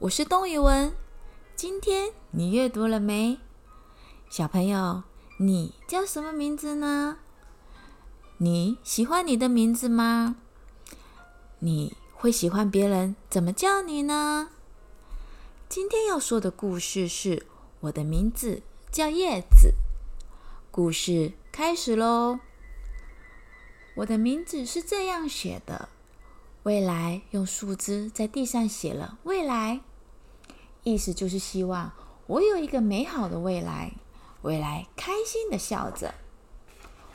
我是东宇文。今天你阅读了没？小朋友，你叫什么名字呢？你喜欢你的名字吗？你会喜欢别人怎么叫你呢？今天要说的故事是我的名字叫叶子。故事开始喽。我的名字是这样写的：未来用树枝在地上写了“未来”，意思就是希望我有一个美好的未来。未来开心的笑着。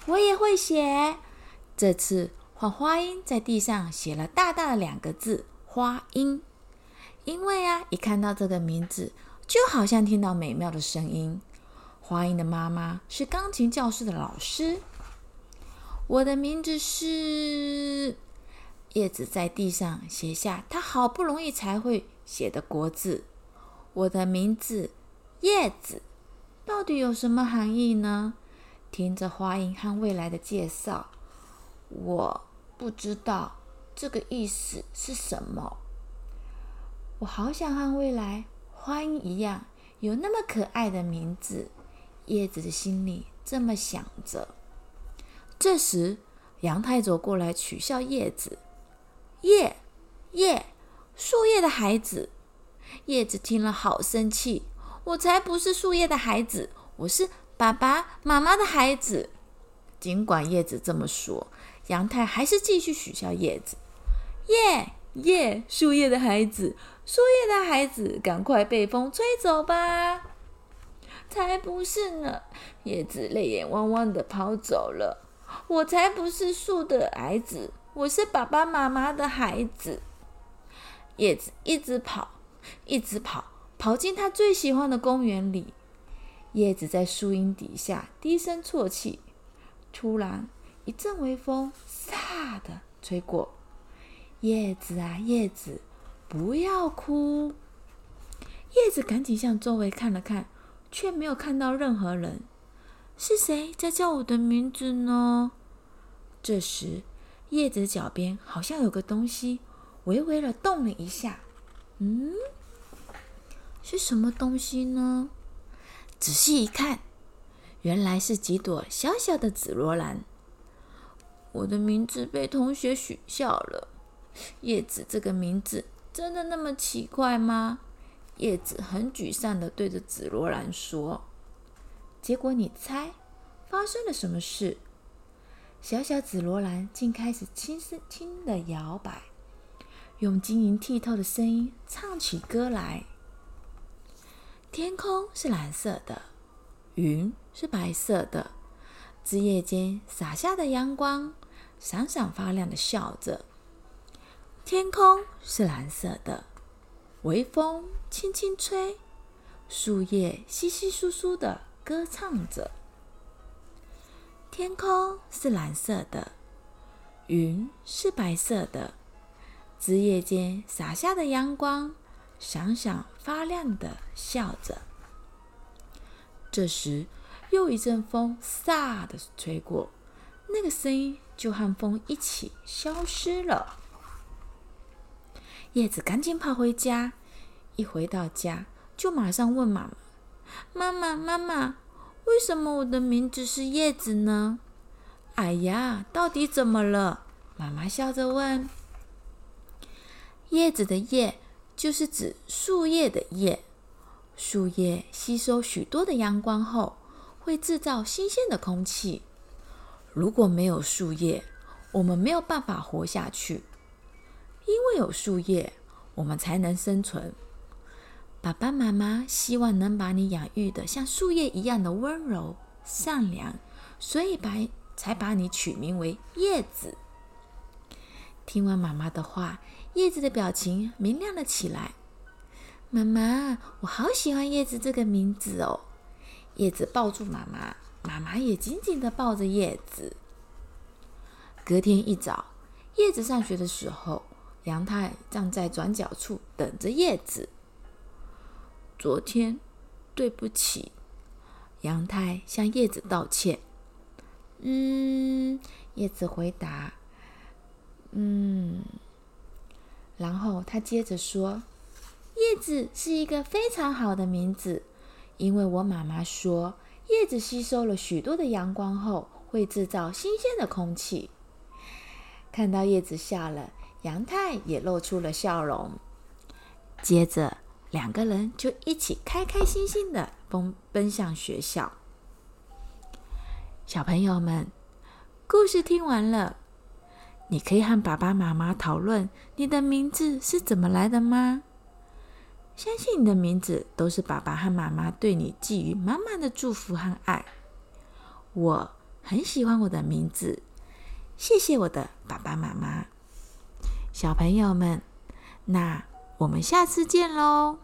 我也会写，这次换花音在地上写了大大的两个字“花音”，因为啊，一看到这个名字，就好像听到美妙的声音。花音的妈妈是钢琴教室的老师。我的名字是叶子，在地上写下他好不容易才会写的国字。我的名字叶子，到底有什么含义呢？听着花音和未来的介绍，我不知道这个意思是什么。我好想和未来、花音一样，有那么可爱的名字。叶子的心里这么想着。这时，杨太走过来取笑叶子：“叶叶，树叶的孩子。”叶子听了好生气：“我才不是树叶的孩子，我是爸爸妈妈的孩子。”尽管叶子这么说，杨太还是继续取笑叶子：“叶叶，树叶的孩子，树叶的孩子，赶快被风吹走吧！”才不是呢！叶子泪眼汪汪地跑走了。我才不是树的孩子，我是爸爸妈妈的孩子。叶子一直跑，一直跑，跑进他最喜欢的公园里。叶子在树荫底下低声啜泣。突然，一阵微风“飒”的吹过。叶子啊，叶子，不要哭。叶子赶紧向周围看了看，却没有看到任何人。是谁在叫我的名字呢？这时，叶子脚边好像有个东西微微的动了一下。嗯，是什么东西呢？仔细一看，原来是几朵小小的紫罗兰。我的名字被同学取笑了。叶子这个名字真的那么奇怪吗？叶子很沮丧地对着紫罗兰说。结果你猜，发生了什么事？小小紫罗兰竟开始轻声轻的摇摆，用晶莹剔透的声音唱起歌来。天空是蓝色的，云是白色的，枝叶间洒下的阳光闪闪发亮的笑着。天空是蓝色的，微风轻轻吹，树叶稀稀疏疏的。歌唱着，天空是蓝色的，云是白色的，枝叶间洒下的阳光闪闪发亮的笑着。这时，又一阵风“飒”的吹过，那个声音就和风一起消失了。叶子赶紧跑回家，一回到家就马上问妈妈。妈妈，妈妈，为什么我的名字是叶子呢？哎呀，到底怎么了？妈妈笑着问。叶子的“叶”就是指树叶的“叶”。树叶吸收许多的阳光后，会制造新鲜的空气。如果没有树叶，我们没有办法活下去。因为有树叶，我们才能生存。爸爸妈妈希望能把你养育的像树叶一样的温柔善良，所以把才把你取名为叶子。听完妈妈的话，叶子的表情明亮了起来。妈妈，我好喜欢叶子这个名字哦！叶子抱住妈妈，妈妈也紧紧的抱着叶子。隔天一早，叶子上学的时候，阳太站在转角处等着叶子。昨天，对不起。阳太向叶子道歉。嗯，叶子回答。嗯，然后他接着说：“叶子是一个非常好的名字，因为我妈妈说，叶子吸收了许多的阳光后，会制造新鲜的空气。看到叶子笑了，杨太也露出了笑容。接着，两个人就一起开开心心的奔奔向学校。小朋友们，故事听完了，你可以和爸爸妈妈讨论你的名字是怎么来的吗？相信你的名字都是爸爸和妈妈对你寄予满满的祝福和爱。我很喜欢我的名字，谢谢我的爸爸妈妈。小朋友们，那我们下次见喽！